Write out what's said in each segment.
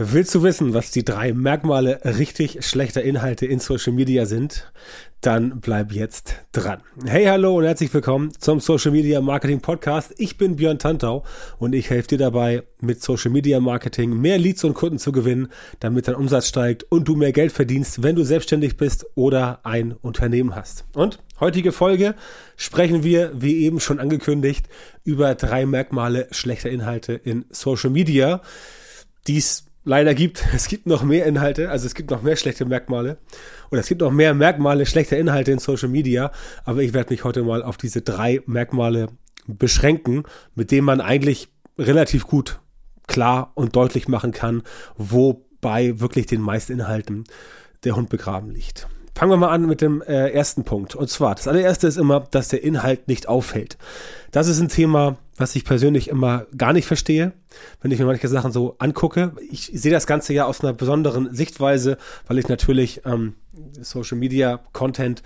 Willst du wissen, was die drei Merkmale richtig schlechter Inhalte in Social Media sind? Dann bleib jetzt dran. Hey, hallo und herzlich willkommen zum Social Media Marketing Podcast. Ich bin Björn Tantau und ich helfe dir dabei, mit Social Media Marketing mehr Leads und Kunden zu gewinnen, damit dein Umsatz steigt und du mehr Geld verdienst, wenn du selbstständig bist oder ein Unternehmen hast. Und heutige Folge sprechen wir, wie eben schon angekündigt, über drei Merkmale schlechter Inhalte in Social Media. Dies leider gibt. Es gibt noch mehr Inhalte, also es gibt noch mehr schlechte Merkmale. Oder es gibt noch mehr Merkmale schlechter Inhalte in Social Media. Aber ich werde mich heute mal auf diese drei Merkmale beschränken, mit denen man eigentlich relativ gut klar und deutlich machen kann, wo bei wirklich den meisten Inhalten der Hund begraben liegt. Fangen wir mal an mit dem äh, ersten Punkt. Und zwar, das allererste ist immer, dass der Inhalt nicht auffällt. Das ist ein Thema, was ich persönlich immer gar nicht verstehe, wenn ich mir manche Sachen so angucke. Ich sehe das Ganze ja aus einer besonderen Sichtweise, weil ich natürlich ähm, Social Media Content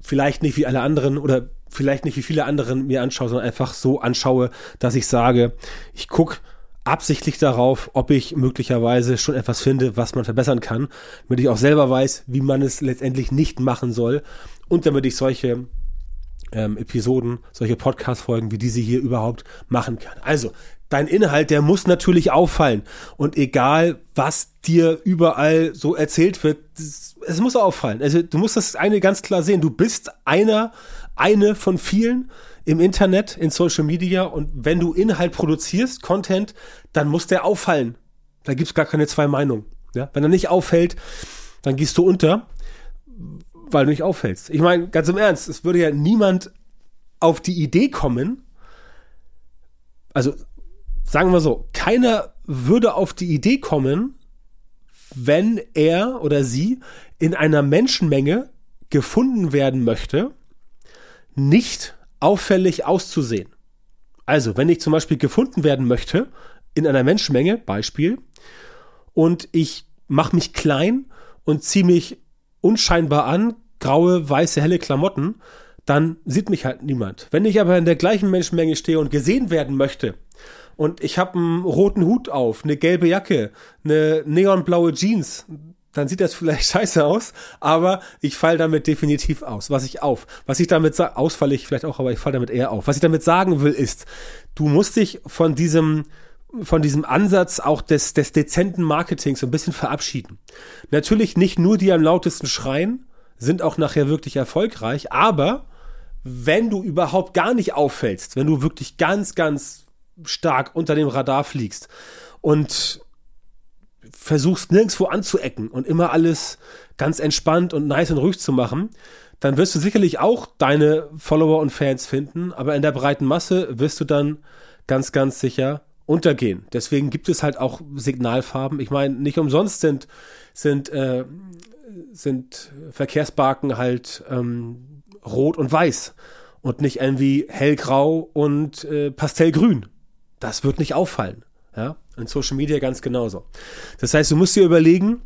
vielleicht nicht wie alle anderen oder vielleicht nicht wie viele anderen mir anschaue, sondern einfach so anschaue, dass ich sage, ich gucke absichtlich darauf, ob ich möglicherweise schon etwas finde, was man verbessern kann, damit ich auch selber weiß, wie man es letztendlich nicht machen soll und damit ich solche ähm, Episoden, solche Podcast-Folgen wie diese hier überhaupt machen kann. Also, dein Inhalt, der muss natürlich auffallen. Und egal, was dir überall so erzählt wird, es muss auffallen. Also, du musst das eine ganz klar sehen. Du bist einer, eine von vielen im Internet, in Social Media und wenn du Inhalt produzierst, Content, dann muss der auffallen. Da gibt's gar keine zwei Meinungen. Ja? Wenn er nicht auffällt, dann gehst du unter, weil du nicht auffällst. Ich meine, ganz im Ernst, es würde ja niemand auf die Idee kommen, also sagen wir so, keiner würde auf die Idee kommen, wenn er oder sie in einer Menschenmenge gefunden werden möchte, nicht auffällig auszusehen. Also, wenn ich zum Beispiel gefunden werden möchte in einer Menschenmenge, Beispiel, und ich mache mich klein und ziehe mich unscheinbar an, graue, weiße, helle Klamotten, dann sieht mich halt niemand. Wenn ich aber in der gleichen Menschenmenge stehe und gesehen werden möchte, und ich habe einen roten Hut auf, eine gelbe Jacke, eine neonblaue Jeans, dann sieht das vielleicht scheiße aus, aber ich fall damit definitiv aus. Was ich auf. Was ich damit sage, ausfalle ich vielleicht auch, aber ich fall damit eher auf. Was ich damit sagen will, ist, du musst dich von diesem, von diesem Ansatz auch des, des dezenten Marketings so ein bisschen verabschieden. Natürlich nicht nur die am lautesten schreien, sind auch nachher wirklich erfolgreich, aber wenn du überhaupt gar nicht auffällst, wenn du wirklich ganz, ganz stark unter dem Radar fliegst und versuchst nirgendwo anzuecken und immer alles ganz entspannt und nice und ruhig zu machen, dann wirst du sicherlich auch deine Follower und Fans finden, aber in der breiten Masse wirst du dann ganz, ganz sicher untergehen. Deswegen gibt es halt auch Signalfarben. Ich meine, nicht umsonst sind, sind, äh, sind Verkehrsbarken halt ähm, rot und weiß und nicht irgendwie hellgrau und äh, pastellgrün. Das wird nicht auffallen. Ja, in Social Media ganz genauso. Das heißt, du musst dir überlegen,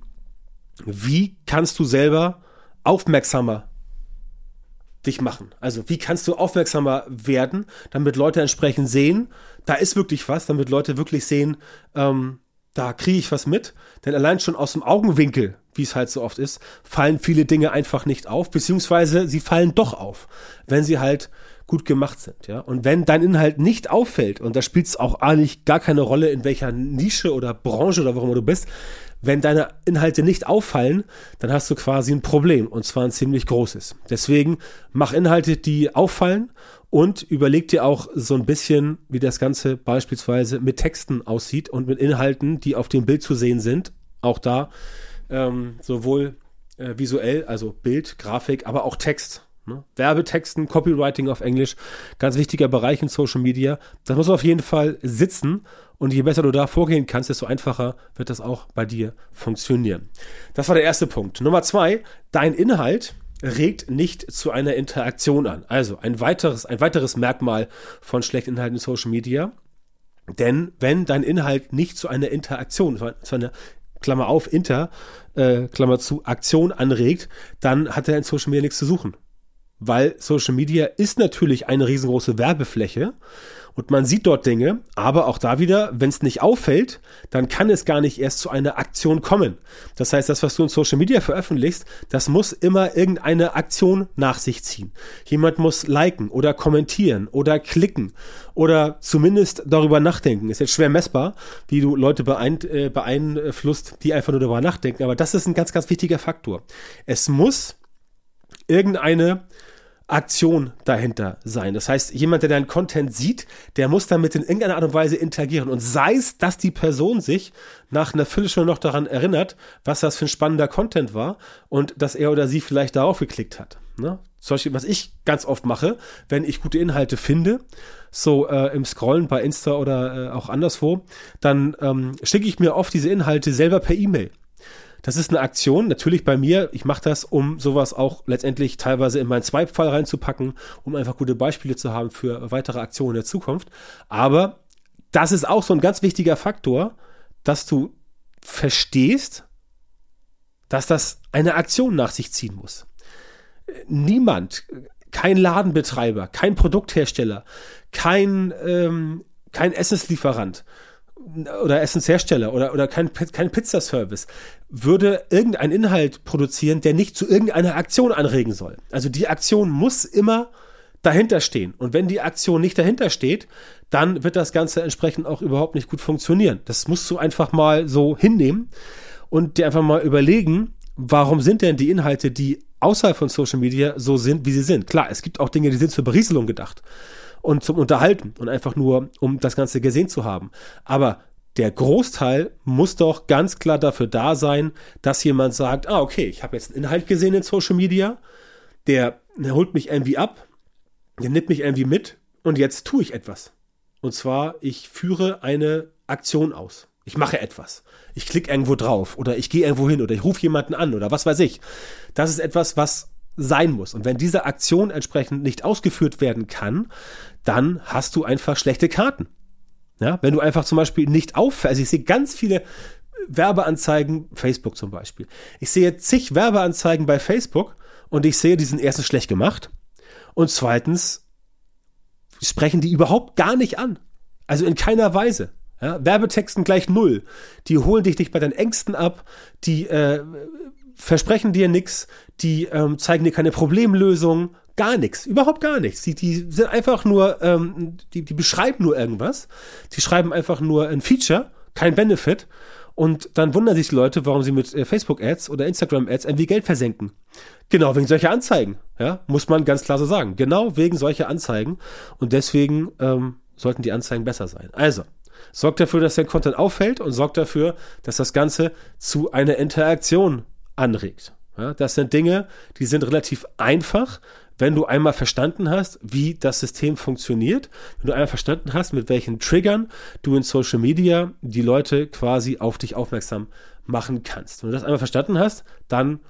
wie kannst du selber aufmerksamer dich machen? Also wie kannst du aufmerksamer werden, damit Leute entsprechend sehen, da ist wirklich was, damit Leute wirklich sehen, ähm, da kriege ich was mit. Denn allein schon aus dem Augenwinkel, wie es halt so oft ist, fallen viele Dinge einfach nicht auf, beziehungsweise sie fallen doch auf, wenn sie halt gut gemacht sind, ja. Und wenn dein Inhalt nicht auffällt, und da spielt es auch eigentlich gar keine Rolle, in welcher Nische oder Branche oder warum du bist, wenn deine Inhalte nicht auffallen, dann hast du quasi ein Problem und zwar ein ziemlich großes. Deswegen mach Inhalte, die auffallen und überleg dir auch so ein bisschen, wie das Ganze beispielsweise mit Texten aussieht und mit Inhalten, die auf dem Bild zu sehen sind. Auch da ähm, sowohl äh, visuell, also Bild, Grafik, aber auch Text. Ne? Werbetexten, Copywriting auf Englisch, ganz wichtiger Bereich in Social Media. Das muss auf jeden Fall sitzen und je besser du da vorgehen kannst, desto einfacher wird das auch bei dir funktionieren. Das war der erste Punkt. Nummer zwei, dein Inhalt regt nicht zu einer Interaktion an. Also ein weiteres, ein weiteres Merkmal von schlechten Inhalten in Social Media. Denn wenn dein Inhalt nicht zu einer Interaktion, zu einer Klammer auf, Inter, äh, Klammer zu, Aktion anregt, dann hat er in Social Media nichts zu suchen. Weil Social Media ist natürlich eine riesengroße Werbefläche und man sieht dort Dinge, aber auch da wieder, wenn es nicht auffällt, dann kann es gar nicht erst zu einer Aktion kommen. Das heißt, das, was du in Social Media veröffentlichst, das muss immer irgendeine Aktion nach sich ziehen. Jemand muss liken oder kommentieren oder klicken oder zumindest darüber nachdenken. Ist jetzt schwer messbar, wie du Leute äh, beeinflusst, die einfach nur darüber nachdenken, aber das ist ein ganz, ganz wichtiger Faktor. Es muss irgendeine Aktion dahinter sein. Das heißt, jemand, der deinen Content sieht, der muss damit in irgendeiner Art und Weise interagieren. Und sei es, dass die Person sich nach einer Viertelstunde noch daran erinnert, was das für ein spannender Content war und dass er oder sie vielleicht darauf geklickt hat. Ne? Zum Beispiel, was ich ganz oft mache, wenn ich gute Inhalte finde, so äh, im Scrollen bei Insta oder äh, auch anderswo, dann ähm, schicke ich mir oft diese Inhalte selber per E-Mail. Das ist eine Aktion, natürlich bei mir. Ich mache das, um sowas auch letztendlich teilweise in meinen Swipe-Fall reinzupacken, um einfach gute Beispiele zu haben für weitere Aktionen in der Zukunft. Aber das ist auch so ein ganz wichtiger Faktor, dass du verstehst, dass das eine Aktion nach sich ziehen muss. Niemand, kein Ladenbetreiber, kein Produkthersteller, kein, ähm, kein Essenslieferant oder Essenshersteller oder, oder kein, kein Pizzaservice würde irgendeinen Inhalt produzieren, der nicht zu irgendeiner Aktion anregen soll. Also die Aktion muss immer dahinter stehen. Und wenn die Aktion nicht dahinter steht, dann wird das Ganze entsprechend auch überhaupt nicht gut funktionieren. Das musst du einfach mal so hinnehmen und dir einfach mal überlegen, warum sind denn die Inhalte, die außerhalb von Social Media so sind, wie sie sind. Klar, es gibt auch Dinge, die sind zur Berieselung gedacht und zum Unterhalten und einfach nur, um das Ganze gesehen zu haben. Aber der Großteil muss doch ganz klar dafür da sein, dass jemand sagt, ah, okay, ich habe jetzt einen Inhalt gesehen in Social Media, der, der holt mich irgendwie ab, der nimmt mich irgendwie mit und jetzt tue ich etwas. Und zwar, ich führe eine Aktion aus. Ich mache etwas. Ich klicke irgendwo drauf oder ich gehe irgendwo hin oder ich rufe jemanden an oder was weiß ich. Das ist etwas, was sein muss. Und wenn diese Aktion entsprechend nicht ausgeführt werden kann, dann hast du einfach schlechte Karten. Ja, wenn du einfach zum Beispiel nicht auffällst, also ich sehe ganz viele Werbeanzeigen, Facebook zum Beispiel. Ich sehe zig Werbeanzeigen bei Facebook und ich sehe, die sind erstens schlecht gemacht und zweitens sprechen die überhaupt gar nicht an. Also in keiner Weise. Ja, Werbetexten gleich null. Die holen dich nicht bei deinen Ängsten ab, die äh, versprechen dir nichts, die ähm, zeigen dir keine Problemlösung, gar nichts, überhaupt gar nichts. Die, die sind einfach nur, ähm, die, die beschreiben nur irgendwas, die schreiben einfach nur ein Feature, kein Benefit. Und dann wundern sich die Leute, warum sie mit äh, Facebook-Ads oder Instagram-Ads irgendwie Geld versenken. Genau wegen solcher Anzeigen, ja, muss man ganz klar so sagen. Genau wegen solcher Anzeigen. Und deswegen ähm, sollten die Anzeigen besser sein. Also, sorgt dafür, dass der Content auffällt und sorgt dafür, dass das Ganze zu einer Interaktion anregt. Ja, das sind Dinge, die sind relativ einfach, wenn du einmal verstanden hast, wie das System funktioniert, wenn du einmal verstanden hast, mit welchen Triggern du in Social Media die Leute quasi auf dich aufmerksam machen kannst. Wenn du das einmal verstanden hast, dann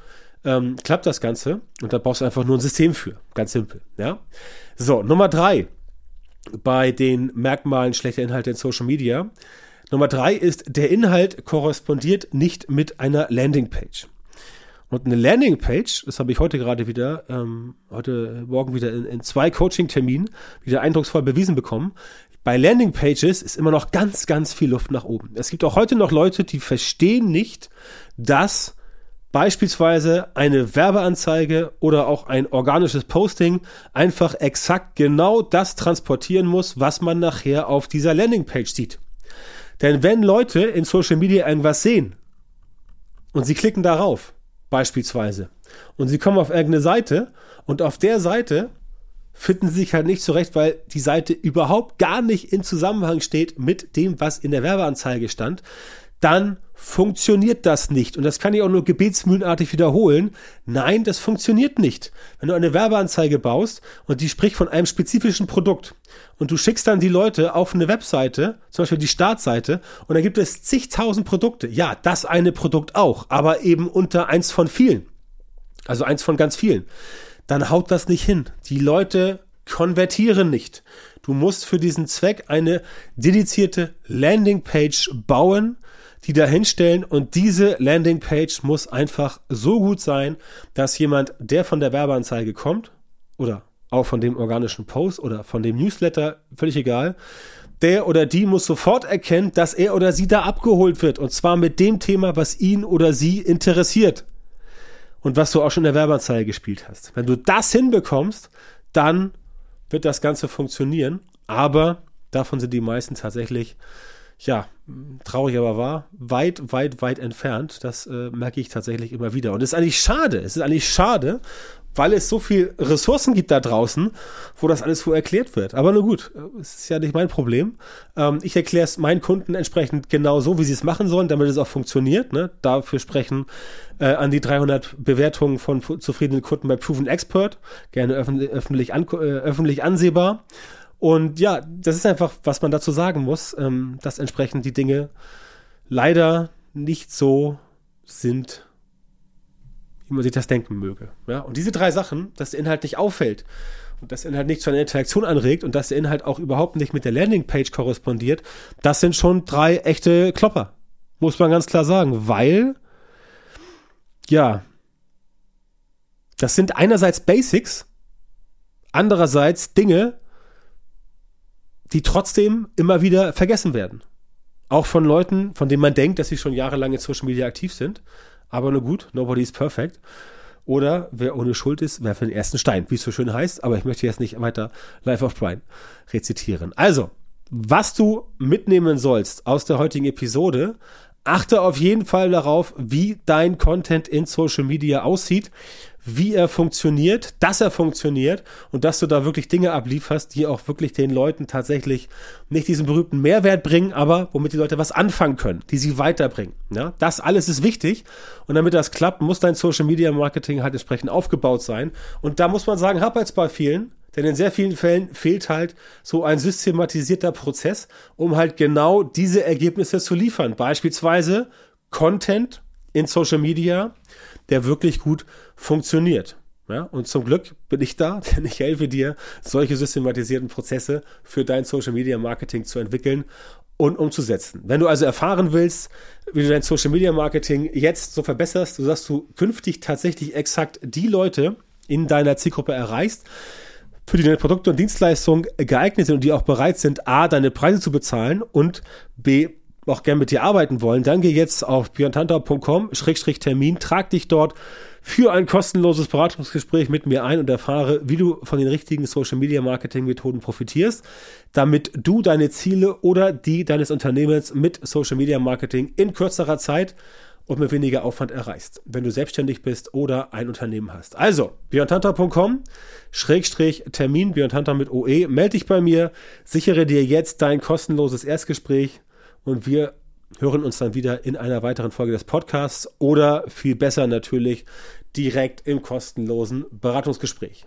ähm, klappt das Ganze und da brauchst du einfach nur ein System für. Ganz simpel. Ja? So, Nummer drei bei den Merkmalen schlechter Inhalte in Social Media. Nummer drei ist, der Inhalt korrespondiert nicht mit einer Landingpage. Und eine Landingpage, das habe ich heute gerade wieder, ähm, heute Morgen wieder in, in zwei Coaching-Terminen wieder eindrucksvoll bewiesen bekommen. Bei Landingpages ist immer noch ganz, ganz viel Luft nach oben. Es gibt auch heute noch Leute, die verstehen nicht, dass beispielsweise eine Werbeanzeige oder auch ein organisches Posting einfach exakt genau das transportieren muss, was man nachher auf dieser Landingpage sieht. Denn wenn Leute in Social Media irgendwas sehen und sie klicken darauf, beispielsweise. Und sie kommen auf irgendeine Seite und auf der Seite finden sie sich halt nicht zurecht, weil die Seite überhaupt gar nicht in Zusammenhang steht mit dem, was in der Werbeanzeige stand dann funktioniert das nicht. Und das kann ich auch nur gebetsmühlenartig wiederholen. Nein, das funktioniert nicht. Wenn du eine Werbeanzeige baust und die spricht von einem spezifischen Produkt und du schickst dann die Leute auf eine Webseite, zum Beispiel die Startseite, und da gibt es zigtausend Produkte. Ja, das eine Produkt auch, aber eben unter eins von vielen. Also eins von ganz vielen. Dann haut das nicht hin. Die Leute konvertieren nicht. Du musst für diesen Zweck eine dedizierte Landingpage bauen, die da hinstellen und diese Landingpage muss einfach so gut sein, dass jemand, der von der Werbeanzeige kommt, oder auch von dem organischen Post oder von dem Newsletter, völlig egal, der oder die muss sofort erkennen, dass er oder sie da abgeholt wird. Und zwar mit dem Thema, was ihn oder sie interessiert. Und was du auch schon in der Werbeanzeige gespielt hast. Wenn du das hinbekommst, dann wird das Ganze funktionieren. Aber davon sind die meisten tatsächlich, ja, traurig aber wahr, weit, weit, weit entfernt. Das äh, merke ich tatsächlich immer wieder. Und es ist eigentlich schade. Es ist eigentlich schade weil es so viel Ressourcen gibt da draußen, wo das alles so erklärt wird. Aber nur gut, es ist ja nicht mein Problem. Ähm, ich erkläre es meinen Kunden entsprechend genau so, wie sie es machen sollen, damit es auch funktioniert. Ne? Dafür sprechen äh, an die 300 Bewertungen von zufriedenen Kunden bei Proven Expert, gerne öffentlich, öffentlich, an, äh, öffentlich ansehbar. Und ja, das ist einfach, was man dazu sagen muss, ähm, dass entsprechend die Dinge leider nicht so sind, wie man sich das denken möge. Ja? Und diese drei Sachen, dass der Inhalt nicht auffällt und dass der Inhalt nicht zu einer Interaktion anregt und dass der Inhalt auch überhaupt nicht mit der Landingpage korrespondiert, das sind schon drei echte Klopper. Muss man ganz klar sagen, weil, ja, das sind einerseits Basics, andererseits Dinge, die trotzdem immer wieder vergessen werden. Auch von Leuten, von denen man denkt, dass sie schon jahrelang in Social Media aktiv sind aber nur gut, nobody is perfect. Oder wer ohne Schuld ist, wer für den ersten Stein, wie es so schön heißt, aber ich möchte jetzt nicht weiter Life of Brian rezitieren. Also, was du mitnehmen sollst aus der heutigen Episode, achte auf jeden Fall darauf, wie dein Content in Social Media aussieht wie er funktioniert, dass er funktioniert und dass du da wirklich Dinge ablieferst, die auch wirklich den Leuten tatsächlich nicht diesen berühmten Mehrwert bringen, aber womit die Leute was anfangen können, die sie weiterbringen. Ja, das alles ist wichtig und damit das klappt, muss dein Social Media Marketing halt entsprechend aufgebaut sein und da muss man sagen, hab jetzt bei vielen, denn in sehr vielen Fällen fehlt halt so ein systematisierter Prozess, um halt genau diese Ergebnisse zu liefern. Beispielsweise Content in Social Media, der wirklich gut funktioniert. Ja, und zum Glück bin ich da, denn ich helfe dir, solche systematisierten Prozesse für dein Social Media Marketing zu entwickeln und umzusetzen. Wenn du also erfahren willst, wie du dein Social Media Marketing jetzt so verbesserst, so dass du künftig tatsächlich exakt die Leute in deiner Zielgruppe erreichst, für die deine Produkte und Dienstleistungen geeignet sind und die auch bereit sind, A, deine Preise zu bezahlen und B, auch gern mit dir arbeiten wollen, dann geh jetzt auf björntantau.com-termin, trag dich dort für ein kostenloses Beratungsgespräch mit mir ein und erfahre, wie du von den richtigen Social Media Marketing Methoden profitierst, damit du deine Ziele oder die deines Unternehmens mit Social Media Marketing in kürzerer Zeit und mit weniger Aufwand erreichst, wenn du selbstständig bist oder ein Unternehmen hast. Also, björntantau.com, Schrägstrich Termin, Björntantau mit OE, melde dich bei mir, sichere dir jetzt dein kostenloses Erstgespräch und wir hören uns dann wieder in einer weiteren Folge des Podcasts oder viel besser natürlich direkt im kostenlosen Beratungsgespräch.